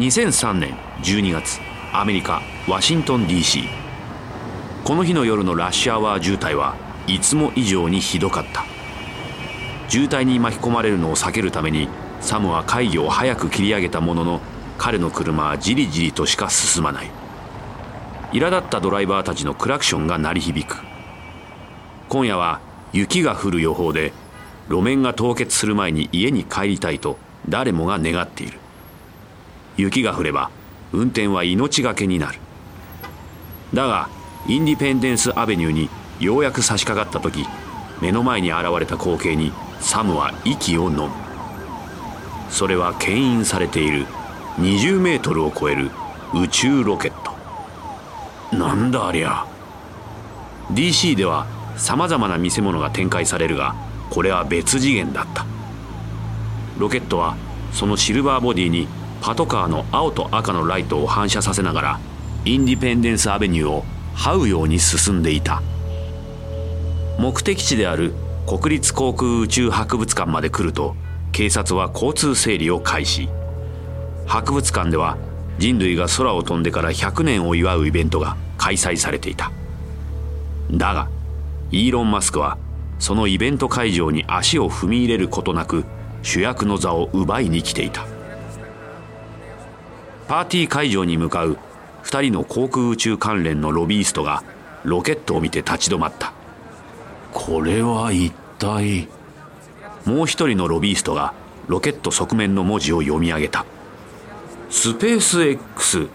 2003年12月アメリカワシントン DC この日の夜のラッシュアワー渋滞はいつも以上にひどかった。渋滞に巻き込まれるのを避けるためにサムは会議を早く切り上げたものの彼の車はじりじりとしか進まない。苛立ったドライバーたちのクラクションが鳴り響く。今夜は雪が降る予報で路面が凍結する前に家に帰りたいと誰もが願っている。雪が降れば運転は命がけになる。だがインディペンデンスアベニューにようやく差し掛かった時目の前に現れた光景にサムは息を飲む。それは牽引されている20メートルを超える宇宙ロケット。なんだありゃ。DC ではさまざまな見せ物が展開されるがこれは別次元だった。ロケットはそのシルバーボディにパトカーの青と赤のライトを反射させながらインディペンデンスアベニューを這うように進んでいた。目的地である国立航空宇宙博物館まで来ると警察は交通整理を開始。博物館では人類が空を飛んでから100年を祝うイベントが開催されていた。だがイーロン・マスクはそのイベント会場に足を踏み入れることなく主役の座を奪いに来ていた。パーティー会場に向かう2人の航空宇宙関連のロビーストがロケットを見て立ち止まった。これは一体？もう一人のロビーストがロケット側面の文字を読み上げた。スペース X フ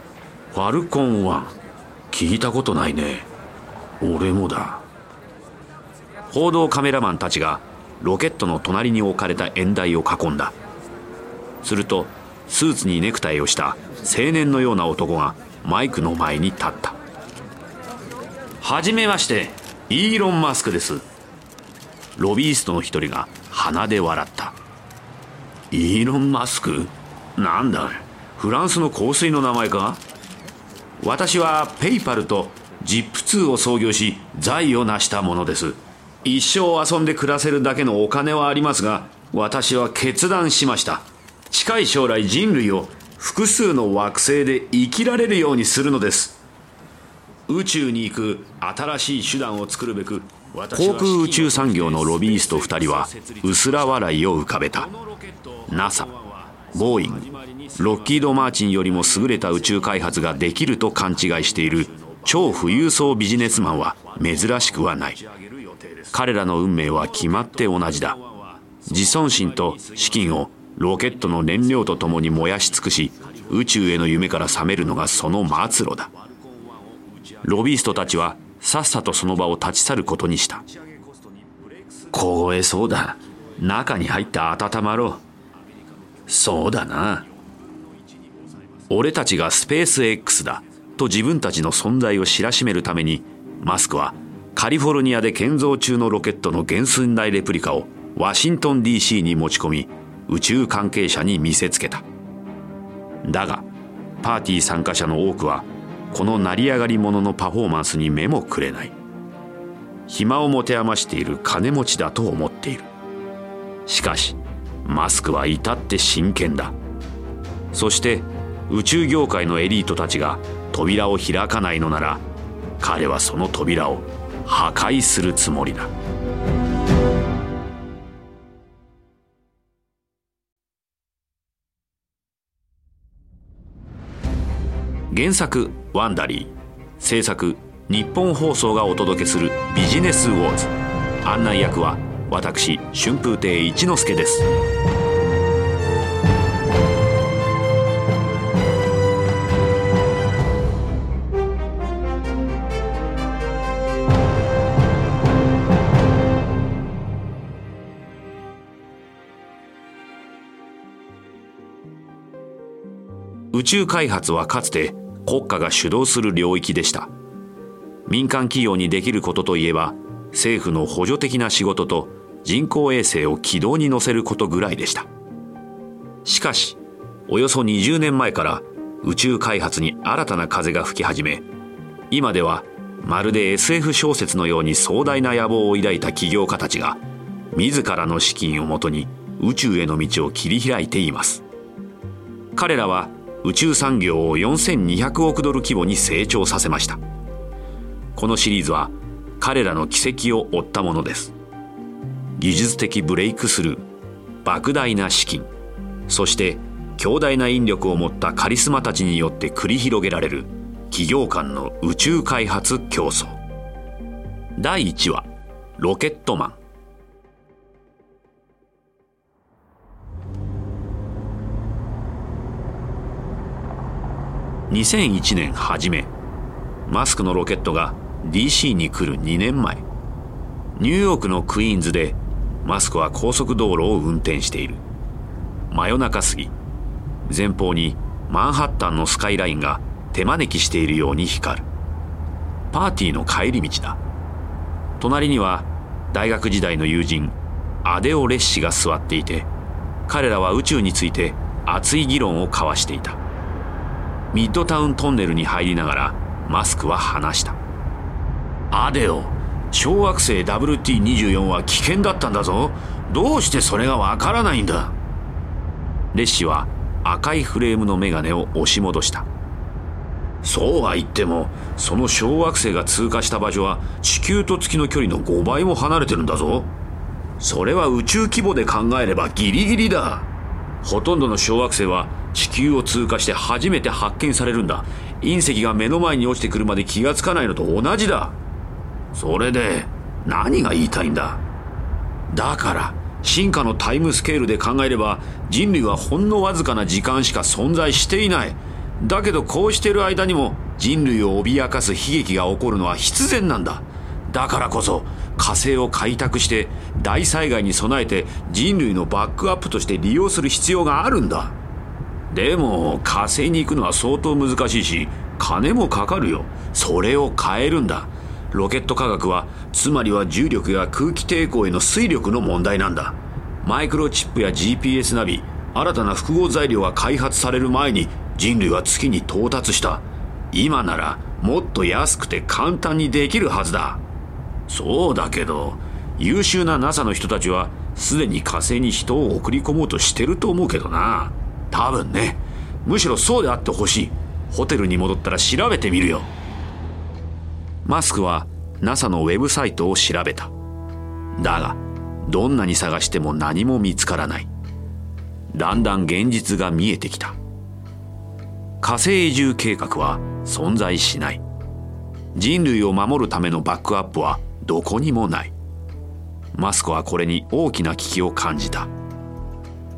ァルコン1聞いたことないね。俺もだ。報道カメラマンたちがロケットの隣に置かれた演台を囲んだ。するとスーツにネクタイをした青年のような男がマイクの前に立った。はじめましてイーロン・マスクです。ロビーストの一人が鼻で笑った。イーロン・マスク？なんだフランスの香水の名前か？私はペイパルとジップ2を創業し財を成したものです。一生遊んで暮らせるだけのお金はありますが私は決断しました。近い将来人類を複数の惑星で生きられるようにするのです。宇宙に行く新しい手段を作るべく航空宇宙産業のロビースト2人は薄ら笑いを浮かべた。NASA ボーイングロッキード・マーチンよりも優れた宇宙開発ができると勘違いしている超富裕層ビジネスマンは珍しくはない。彼らの運命は決まって同じだ。自尊心と資金をロケットの燃料とともに燃やし尽くし宇宙への夢から覚めるのがその末路だ。ロビーストたちはさっさとその場を立ち去ることにした。凍えそうだ。中に入って温まろう。そうだな。俺たちがスペース X だと自分たちの存在を知らしめるためにマスクはカリフォルニアで建造中のロケットの原寸大レプリカをワシントン DC に持ち込み宇宙関係者に見せつけた。だがパーティー参加者の多くはこの成り上がり者のパフォーマンスに目もくれない。暇を持て余している金持ちだと思っている。しかしマスクは至って真剣だ。そして宇宙業界のエリートたちが扉を開かないのなら彼はその扉を破壊するつもりだ。原作「ワンダリー」制作日本放送がお届けする「ビジネスウォーズ」案内役は私春風亭一之輔です。宇宙開発はかつて国家が主導する領域でした。民間企業にできることといえば政府の補助的な仕事と人工衛星を軌道に乗せることぐらいでした。しかしおよそ20年前から宇宙開発に新たな風が吹き始め今ではまるで SF 小説のように壮大な野望を抱いた起業家たちが自らの資金をもとに宇宙への道を切り開いています。彼らは宇宙産業を4200億ドル規模に成長させました。このシリーズは彼らの軌跡を追ったものです。技術的ブレイクスルー莫大な資金そして強大な引力を持ったカリスマたちによって繰り広げられる企業間の宇宙開発競争。第1話ロケットマン。2001年初めマスクのロケットが DC に来る2年前ニューヨークのクイーンズでマスクは高速道路を運転している。真夜中過ぎ前方にマンハッタンのスカイラインが手招きしているように光る。パーティーの帰り道だ。隣には大学時代の友人アデオ・レッシが座っていて彼らは宇宙について熱い議論を交わしていた。ミッドタウントンネルに入りながらマスクは話した。アデオ小惑星 WT24 は危険だったんだぞ。どうしてそれがわからないんだ。レッシは赤いフレームのメガネを押し戻した。そうは言ってもその小惑星が通過した場所は地球と月の距離の5倍も離れてるんだぞ。それは宇宙規模で考えればギリギリだ。ほとんどの小惑星は地球を通過して初めて発見されるんだ。隕石が目の前に落ちてくるまで気がつかないのと同じだ。それで何が言いたいんだ？だから進化のタイムスケールで考えれば人類はほんのわずかな時間しか存在していない。だけどこうしてる間にも人類を脅かす悲劇が起こるのは必然なんだ。だからこそ火星を開拓して大災害に備えて人類のバックアップとして利用する必要があるんだ。でも火星に行くのは相当難しいし金もかかるよ。それを変えるんだ。ロケット科学はつまりは重力や空気抵抗への推力の問題なんだ。マイクロチップや GPS ナビ新たな複合材料が開発される前に人類は月に到達した。今ならもっと安くて簡単にできるはずだ。そうだけど優秀な NASA の人たちはすでに火星に人を送り込もうとしてると思うけどな。多分ね。むしろそうであってほしい。ホテルに戻ったら調べてみるよ。マスクは NASA のウェブサイトを調べた。だがどんなに探しても何も見つからない。だんだん現実が見えてきた。火星移住計画は存在しない。人類を守るためのバックアップはどこにもない。マスクはこれに大きな危機を感じた。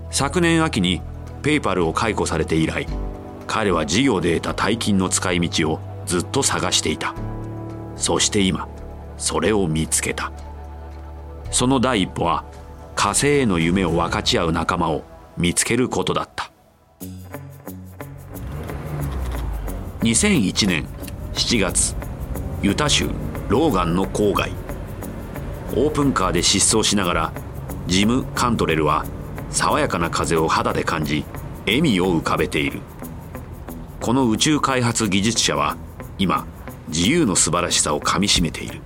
昨年秋にペイパルを解雇されて以来彼は事業で得た大金の使い道をずっと探していた。そして今それを見つけた。その第一歩は火星への夢を分かち合う仲間を見つけることだった。2001年7月ユタ州ローガンの郊外。オープンカーで疾走しながらジム・カントレルは爽やかな風を肌で感じ笑みを浮かべている。この宇宙開発技術者は今自由の素晴らしさをかみしめている。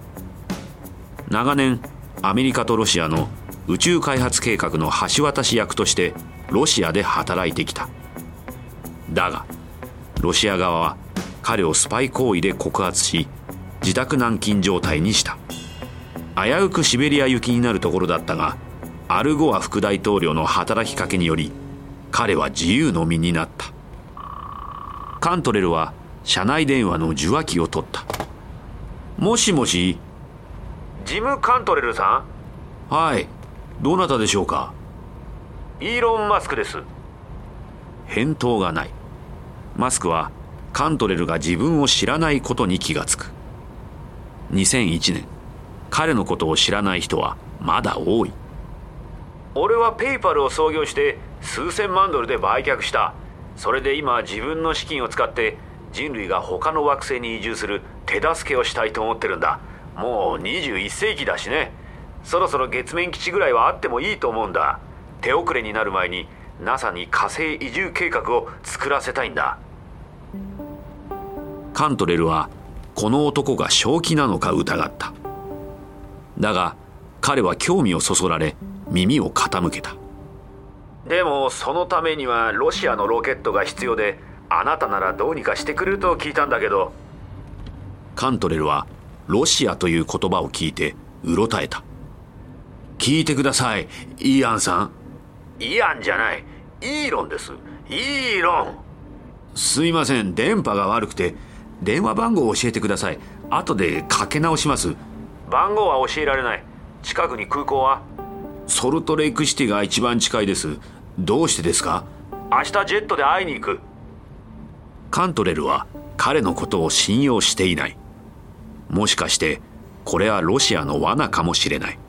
長年アメリカとロシアの宇宙開発計画の橋渡し役としてロシアで働いてきた。だがロシア側は彼をスパイ行為で告発し自宅軟禁状態にした。危うくシベリア行きになるところだったがアルゴア副大統領の働きかけにより彼は自由の身になった。カントレルは車内電話の受話器を取った。もしもし？ジム・カントレルさん？はい。どなたでしょうか？イーロン・マスクです。返答がない。マスクはカントレルが自分を知らないことに気がつく2001年。彼のことを知らない人はまだ多い。俺はペイパルを創業して数千万ドルで売却した。それで今自分の資金を使って人類が他の惑星に移住する手助けをしたいと思ってるんだ。もう21世紀だしね。そろそろ月面基地ぐらいはあってもいいと思うんだ。手遅れになる前に NASA に火星移住計画を作らせたいんだ。カントレルはこの男が正気なのか疑った。だが彼は興味をそそられ耳を傾けた。でもそのためにはロシアのロケットが必要であなたならどうにかしてくれると聞いたんだけど。カントレルはロシアという言葉を聞いてうろたえた。聞いてくださいイーアンさん。イアンじゃない。イーロンです。イーロン。すいません電波が悪くて電話番号を教えてください。後でかけ直します。番号は教えられない。近くに空港は？ソルトレイクシティが一番近いです。どうしてですか？明日ジェットで会いに行く。カントレルは彼のことを信用していない。もしかしてこれはロシアの罠かもしれない。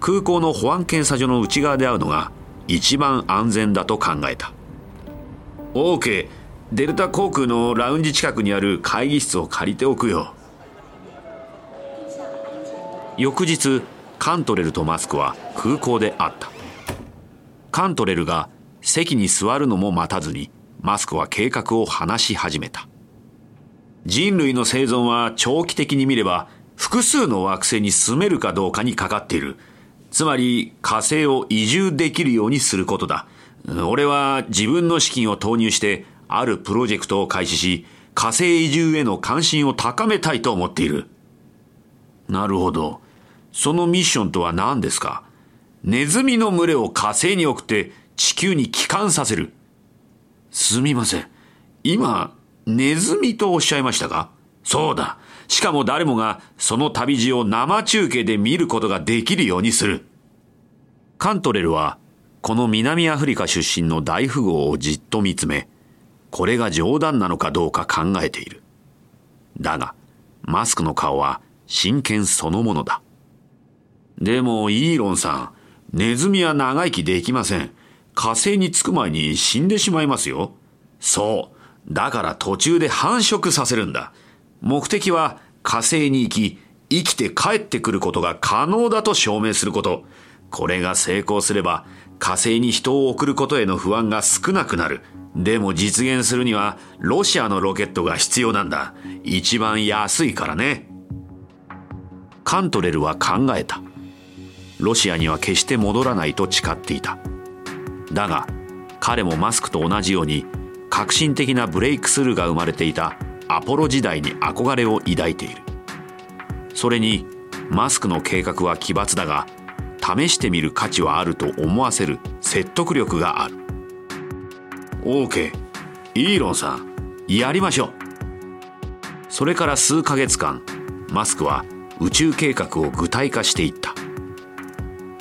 空港の保安検査所の内側で会うのが一番安全だと考えた。OK デルタ航空のラウンジ近くにある会議室を借りておくよ。翌日カントレルとマスクは空港で会った。カントレルが席に座るのも待たずにマスクは計画を話し始めた。人類の生存は長期的に見れば複数の惑星に住めるかどうかにかかっている。つまり火星を移住できるようにすることだ。俺は自分の資金を投入してあるプロジェクトを開始し火星移住への関心を高めたいと思っているなるほどそのミッションとは何ですか？ネズミの群れを火星に送って地球に帰還させる。すみません。今、ネズミとおっしゃいましたか？そうだ。しかも誰もがその旅路を生中継で見ることができるようにする。カントレルは、この南アフリカ出身の大富豪をじっと見つめ、これが冗談なのかどうか考えている。だが、マスクの顔は真剣そのものだ。でも、イーロンさん、ネズミは長生きできません。火星に着く前に死んでしまいますよ。そう。だから途中で繁殖させるんだ。目的は火星に行き、生きて帰ってくることが可能だと証明すること。これが成功すれば、火星に人を送ることへの不安が少なくなる。でも実現するには、ロシアのロケットが必要なんだ。一番安いからね。カントレルは考えた。ロシアには決して戻らないと誓っていた。だが彼もマスクと同じように革新的なブレイクスルーが生まれていたアポロ時代に憧れを抱いているそれにマスクの計画は奇抜だが試してみる価値はあると思わせる説得力がある OK イーロンさんやりましょう。それから数ヶ月間マスクは宇宙計画を具体化していった。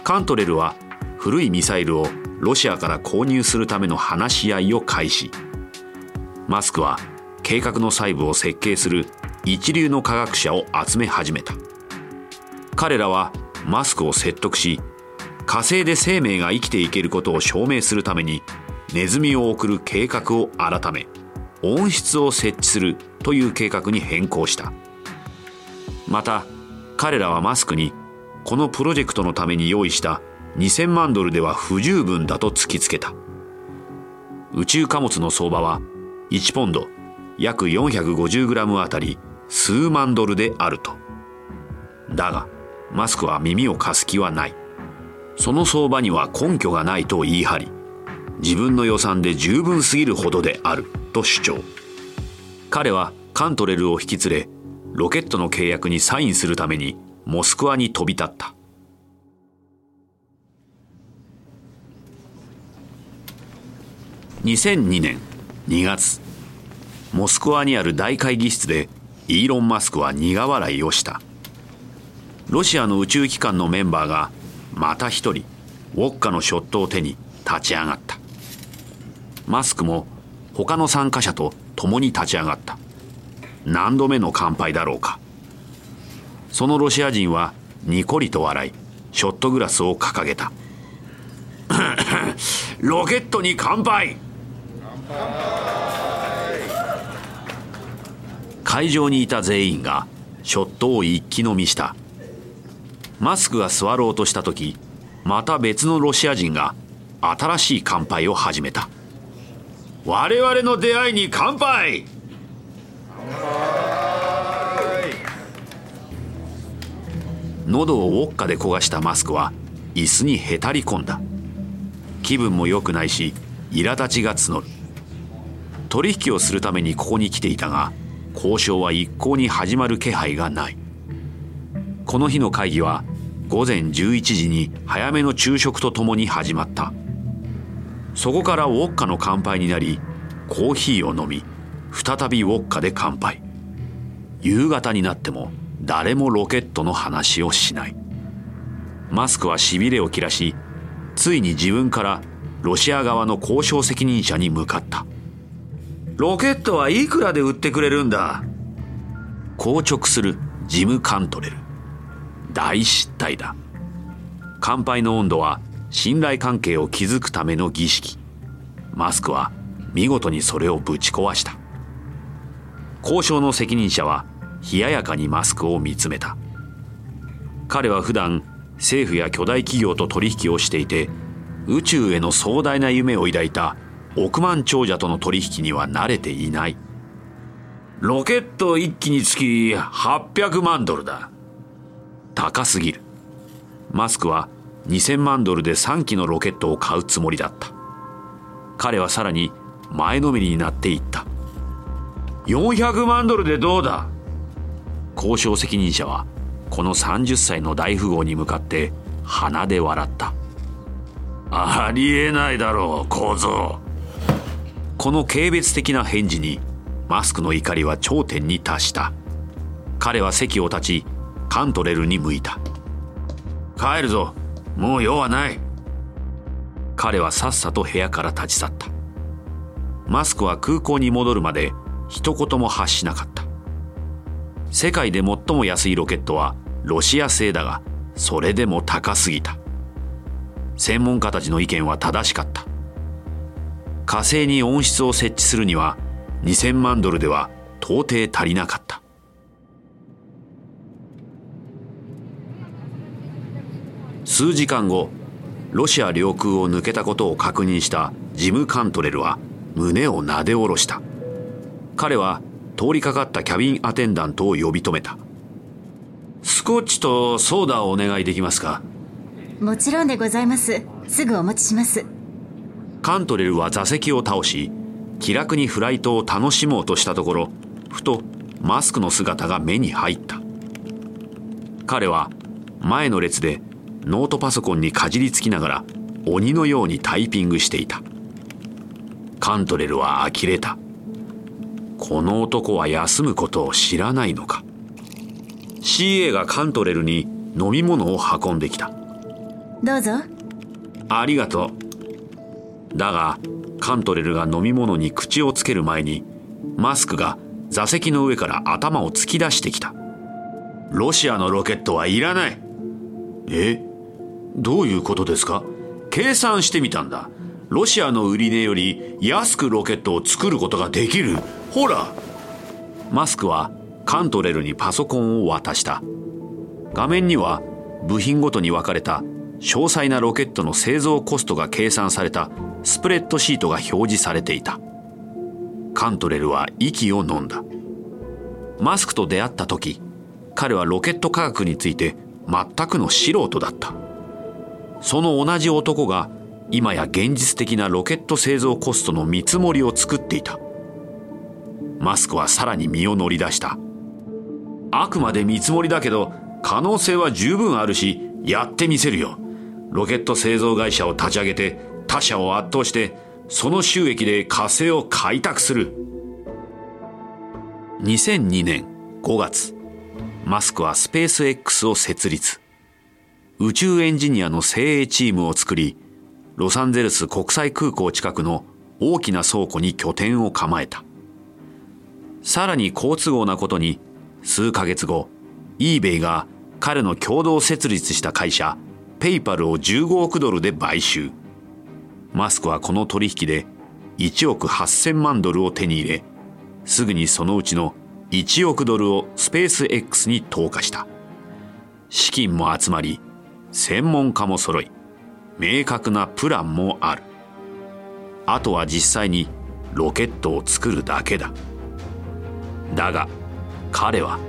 カントレルは古いミサイルをロシアから購入するための話し合いを開始。マスクは計画の細部を設計する一流の科学者を集め始めた。彼らはマスクを説得し火星で生命が生きていけることを証明するためにネズミを送る計画を改め温室を設置するという計画に変更した。また彼らはマスクにこのプロジェクトのために用意した2000万ドルでは不十分だと突きつけた。宇宙貨物の相場は1ポンド約 450g あたり数万ドルであると。だがマスクは耳を貸す気はない。その相場には根拠がないと言い張り自分の予算で十分すぎるほどであると主張。彼はカントレルを引き連れロケットの契約にサインするためにモスクワに飛び立った。2002年2月モスクワにある大会議室でイーロン・マスクは苦笑いをした。ロシアの宇宙機関のメンバーがまた一人ウォッカのショットを手に立ち上がった。マスクも他の参加者と共に立ち上がった。何度目の乾杯だろうか。そのロシア人はニコリと笑いショットグラスを掲げた。ロケットに乾杯。会場にいた全員がショットを一気飲みした。マスクが座ろうとした時また別のロシア人が新しい乾杯を始めた。我々の出会いに乾杯。喉をウォッカで焦がしたマスクは椅子にへたり込んだ。気分も良くないし苛立ちが募る。取引をするためにここに来ていたが交渉は一向に始まる気配がない。この日の会議は午前11時に早めの昼食とともに始まった。そこからウォッカの乾杯になりコーヒーを飲み再びウォッカで乾杯。夕方になっても誰もロケットの話をしない。マスクはしびれを切らしついに自分からロシア側の交渉責任者に向かった。ロケットはいくらで売ってくれるんだ？硬直するジム・カントレル大失態だ。乾杯の温度は信頼関係を築くための儀式。マスクは見事にそれをぶち壊した。交渉の責任者は冷ややかにマスクを見つめた。彼は普段政府や巨大企業と取引をしていて宇宙への壮大な夢を抱いた億万長者との取引には慣れていない。ロケット1機につき800万ドルだ。高すぎる。マスクは2000万ドルで3機のロケットを買うつもりだった。彼はさらに前のめりになっていった。400万ドルでどうだ？交渉責任者はこの30歳の大富豪に向かって鼻で笑った。ありえないだろう構造この軽蔑的な返事にマスクの怒りは頂点に達した。彼は席を立ちカントレルに向いた。帰るぞ。もう用はない。彼はさっさと部屋から立ち去った。マスクは空港に戻るまで一言も発しなかった。世界で最も安いロケットはロシア製だがそれでも高すぎた。専門家たちの意見は正しかった。火星に温室を設置するには2000万ドルでは到底足りなかった。数時間後ロシア領空を抜けたことを確認したジム・カントレルは胸をなで下ろした。彼は通りかかったキャビンアテンダントを呼び止めた。スコッチとソーダをお願いできますか？もちろんでございます。すぐお持ちします。カントレルは座席を倒し気楽にフライトを楽しもうとしたところふとマスクの姿が目に入った。彼は前の列でノートパソコンにかじりつきながら鬼のようにタイピングしていた。カントレルは呆れた。この男は休むことを知らないのか。CA がカントレルに飲み物を運んできた。どうぞ。ありがとう。だがカントレルが飲み物に口をつける前にマスクが座席の上から頭を突き出してきた。ロシアのロケットはいらない。え？どういうことですか？計算してみたんだ。ロシアの売値より安くロケットを作ることができる。ほら！マスクはカントレルにパソコンを渡した。画面には部品ごとに分かれた。詳細なロケットの製造コストが計算された。スプレッドシートが表示されていた。カントレルは息を飲んだ。マスクと出会った時彼はロケット科学について全くの素人だった。その同じ男が今や現実的なロケット製造コストの見積もりを作っていた。マスクはさらに身を乗り出した。あくまで見積もりだけど可能性は十分あるしやってみせるよ。ロケット製造会社を立ち上げて他社を圧倒してその収益で火星を開拓する。2002年5月マスクはスペース X を設立。宇宙エンジニアの精鋭チームを作りロサンゼルス国際空港近くの大きな倉庫に拠点を構えた。さらに好都合なことに数ヶ月後 eBay が彼の共同設立した会社ペイパルを15億ドルで買収。マスクはこの取引で1億8000万ドルを手に入れすぐにそのうちの1億ドルをスペース X に投下した。資金も集まり専門家も揃い明確なプランもあるあとは実際にロケットを作るだけだだが彼は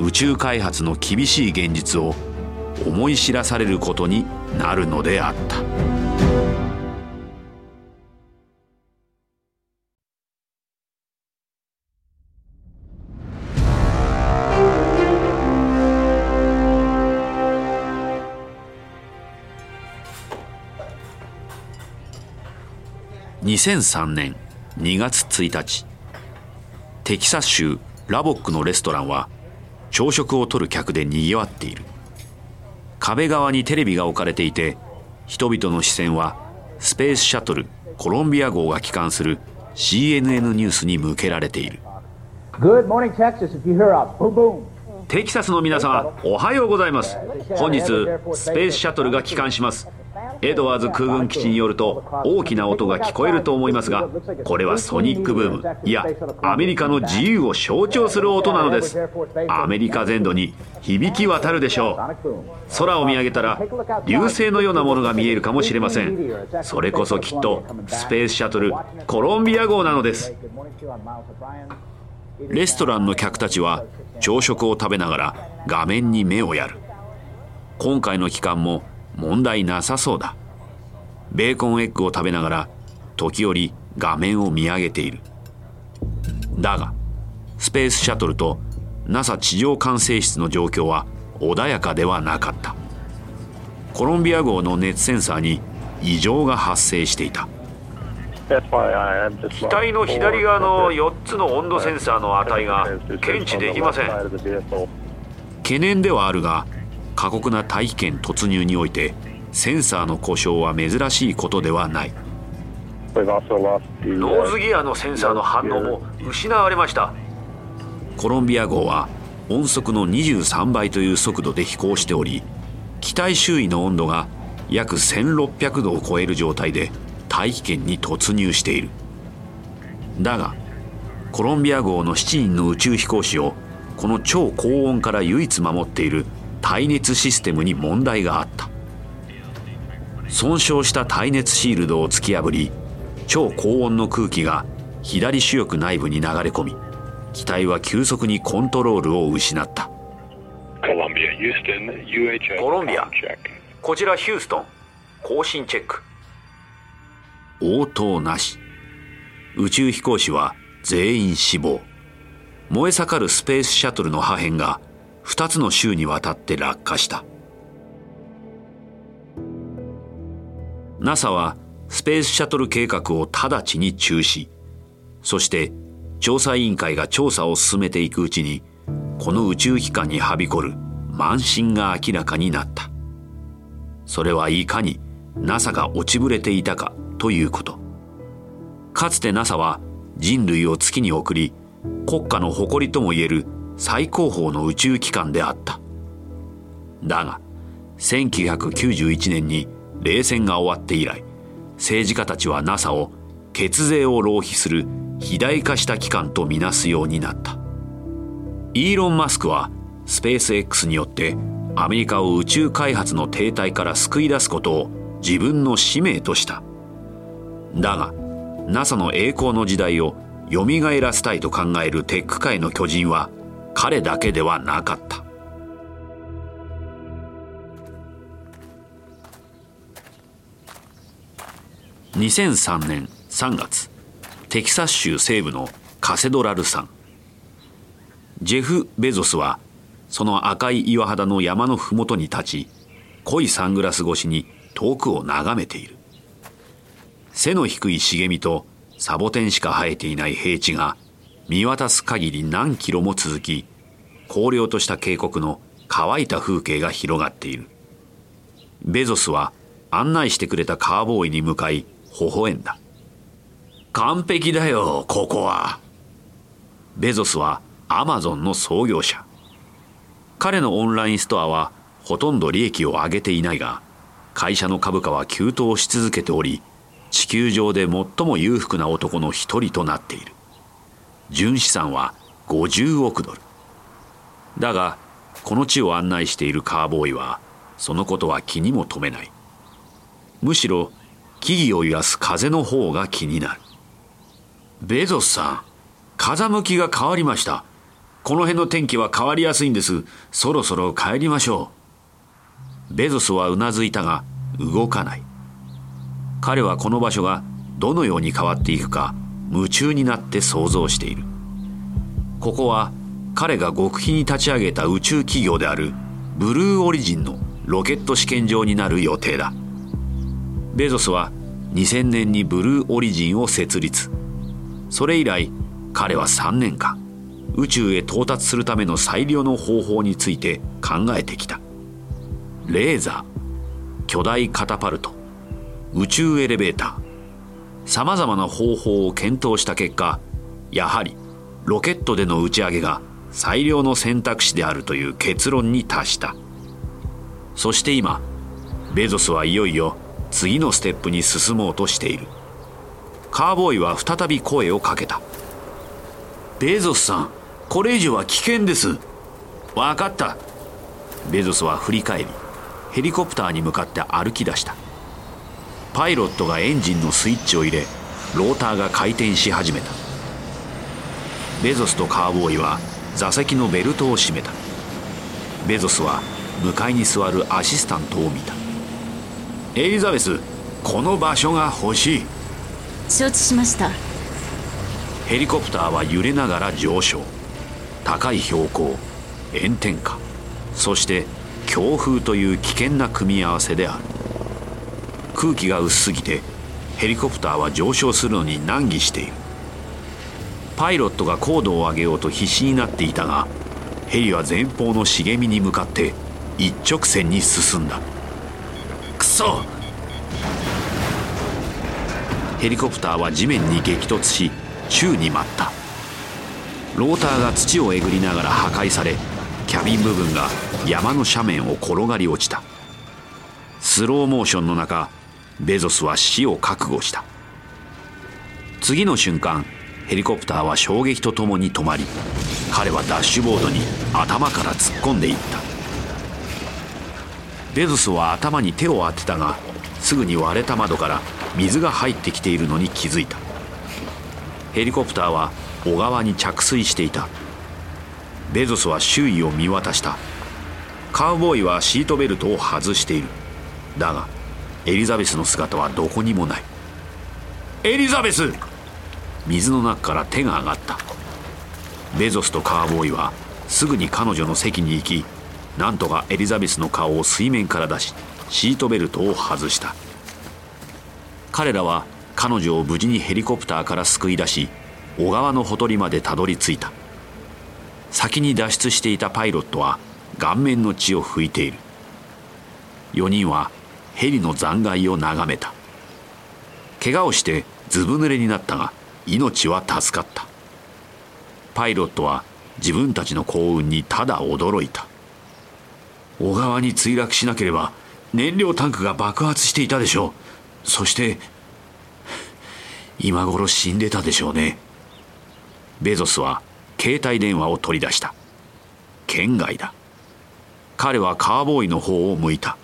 宇宙開発の厳しい現実を思い知らされることになるのであった。2003年2月1日テキサス州ラボックのレストランは朝食をとる客でにぎわっている。壁側にテレビが置かれていて人々の視線はスペースシャトルコロンビア号が帰還する CNN ニュースに向けられている。テキサスの皆様おはようございます。本日スペースシャトルが帰還しますエドワーズ空軍基地によると大きな音が聞こえると思いますがこれはソニックブームいやアメリカの自由を象徴する音なのです。アメリカ全土に響き渡るでしょう。空を見上げたら流星のようなものが見えるかもしれません。それこそきっとスペースシャトルコロンビア号なのです。レストランの客たちは朝食を食べながら画面に目をやる。今回の期間も問題なさそうだ。ベーコンエッグを食べながら時折画面を見上げている。だがスペースシャトルと NASA 地上管制室の状況は穏やかではなかった。コロンビア号の熱センサーに異常が発生していた。機体の左側の4つの温度センサーの値が検知できません。懸念ではあるが過酷な大気圏突入においてセンサーの故障は珍しいことではない。ノーズギアのセンサーの反応も失われました。コロンビア号は音速の23倍という速度で飛行しており機体周囲の温度が約1600度を超える状態で大気圏に突入している。だがコロンビア号の7人の宇宙飛行士をこの超高温から唯一守っている耐熱システムに問題があった。損傷した耐熱シールドを突き破り超高温の空気が左主翼内部に流れ込み機体は急速にコントロールを失った。コロンビアこちらヒューストン。更新チェック。応答なし。宇宙飛行士は全員死亡。燃え盛るスペースシャトルの破片が2つの週にわたって落下した。NASA はスペースシャトル計画を直ちに中止。そして調査委員会が調査を進めていくうちにこの宇宙機関にはびこる慢心が明らかになった。それはいかに NASA が落ちぶれていたかということ。かつて NASA は人類を月に送り国家の誇りともいえる最高峰の宇宙機関であった。だが1991年に冷戦が終わって以来政治家たちは NASA を血税を浪費する肥大化した機関とみなすようになった。イーロン・マスクはスペース X によってアメリカを宇宙開発の停滞から救い出すことを自分の使命とした。だが NASA の栄光の時代を蘇らせたいと考えるテック界の巨人は彼だけではなかった。2003年3月テキサス州西部のカセドラル山。ジェフ・ベゾスはその赤い岩肌の山の麓に立ち濃いサングラス越しに遠くを眺めている。背の低い茂みとサボテンしか生えていない平地が見渡す限り何キロも続き荒涼とした渓谷の乾いた風景が広がっている。ベゾスは案内してくれたカーボーイに向かい微笑んだ。完璧だよここは。ベゾスはアマゾンの創業者。彼のオンラインストアはほとんど利益を上げていないが会社の株価は急騰し続けており地球上で最も裕福な男の一人となっている。純資産は50億ドル。だがこの地を案内しているカーボーイはそのことは気にも留めない。むしろ木々を揺らす風の方が気になる。ベゾスさん風向きが変わりました。この辺の天気は変わりやすいんです。そろそろ帰りましょう。ベゾスはうなずいたが動かない。彼はこの場所がどのように変わっていくか夢中になって想像している。ここは彼が極秘に立ち上げた宇宙企業であるブルーオリジンのロケット試験場になる予定だ。ベゾスは2000年にブルーオリジンを設立。それ以来彼は3年間宇宙へ到達するための最良の方法について考えてきた。レーザー巨大カタパルト宇宙エレベーターさまざまな方法を検討した結果やはりロケットでの打ち上げが最良の選択肢であるという結論に達した。そして今ベゾスはいよいよ次のステップに進もうとしている。カーボーイは再び声をかけた。ベゾスさんこれ以上は危険です。分かった。ベゾスは振り返りヘリコプターに向かって歩き出した。パイロットがエンジンのスイッチを入れローターが回転し始めた。ベゾスとカーボーイは座席のベルトを締めた。ベゾスは向かいに座るアシスタントを見た。エリザベスこの場所が欲しい。承知しました。ヘリコプターは揺れながら上昇。高い標高炎天下。そして強風という危険な組み合わせである空気が薄すぎてヘリコプターは上昇するのに難儀している。パイロットが高度を上げようと必死になっていたがヘリは前方の茂みに向かって一直線に進んだ。くそヘリコプターは地面に激突し宙に舞った。ローターが土をえぐりながら破壊されキャビン部分が山の斜面を転がり落ちた。スローモーションの中ベゾスは死を覚悟した。次の瞬間ヘリコプターは衝撃とともに止まり彼はダッシュボードに頭から突っ込んでいった。ベゾスは頭に手を当てたがすぐに割れた窓から水が入ってきているのに気づいた。ヘリコプターは小川に着水していた。ベゾスは周囲を見渡した。カウボーイはシートベルトを外している。だがエリザベスの姿はどこにもない。エリザベス!水の中から手が上がった。ベゾスとカーボーイはすぐに彼女の席に行きなんとかエリザベスの顔を水面から出しシートベルトを外した。彼らは彼女を無事にヘリコプターから救い出し小川のほとりまでたどり着いた。先に脱出していたパイロットは顔面の血を拭いている。4人はヘリの残骸を眺めた。怪我をしてずぶ濡れになったが命は助かった。パイロットは自分たちの幸運にただ驚いた。小川に墜落しなければ燃料タンクが爆発していたでしょう。そして今頃死んでたでしょうね。ベゾスは携帯電話を取り出した。県外だ。彼はカーボーイの方を向いた。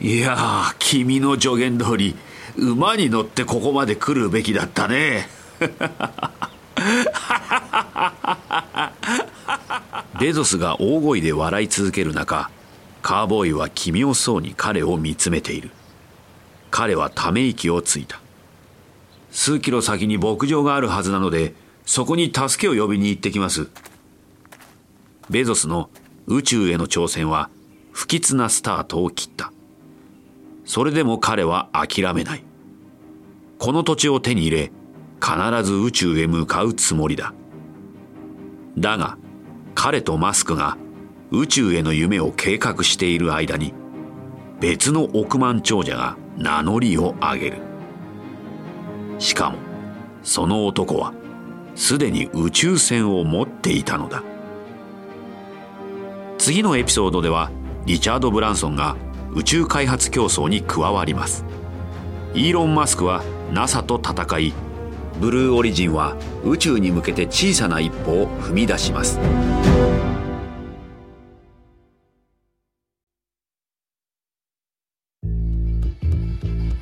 いやー君の助言通り馬に乗ってここまで来るべきだったね。ベゾスが大声で笑い続ける中カーボーイは奇妙そうに彼を見つめている。彼はため息をついた。数キロ先に牧場があるはずなのでそこに助けを呼びに行ってきます。ベゾスの宇宙への挑戦は不吉なスタートを切った。それでも彼は諦めない。この土地を手に入れ必ず宇宙へ向かうつもりだ。だが彼とマスクが宇宙への夢を計画している間に別の億万長者が名乗りを上げる。しかもその男はすでに宇宙船を持っていたのだ。次のエピソードではリチャード・ブランソンが宇宙開発競争に加わります。イーロン・マスクは NASA と戦いブルーオリジンは宇宙に向けて小さな一歩を踏み出します。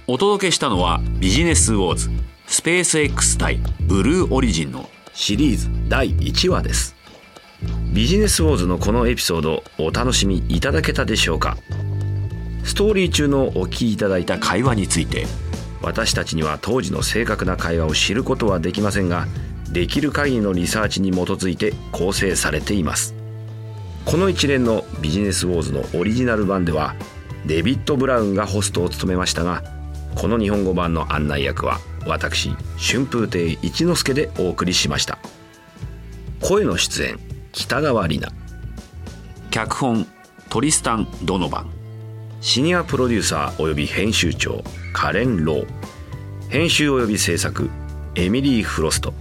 お届けしたのはビジネスウォーズスペース X 対ブルーオリジンのシリーズ第1話です。ビジネスウォーズのこのエピソードお楽しみいただけたでしょうか？ストーリー中のお聞きいただいた会話について私たちには当時の正確な会話を知ることはできませんができる限りのリサーチに基づいて構成されています。この一連のビジネスウォーズのオリジナル版ではデビッド・ブラウンがホストを務めましたがこの日本語版の案内役は私春風亭一之輔でお送りしました。声の出演北川里奈。脚本トリスタン・ドノバン。シニアプロデューサー及び編集長カレン・ロー。編集及び制作エミリー・フロスト。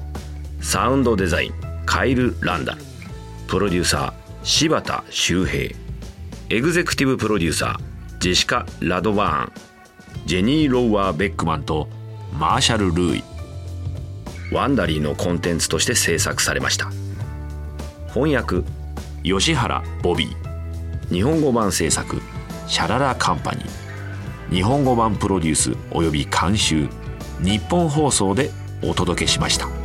サウンドデザインカイル・ランダル。プロデューサー柴田修平。エグゼクティブプロデューサージェシカ・ラドバーン。ジェニー・ローワー・ベックマンとマーシャル・ルーイ。ワンダリーのコンテンツとして制作されました。翻訳吉原ボビー。日本語版制作シャララカンパニー日本語版プロデュースおよび監修ニッポン放送でお届けしました。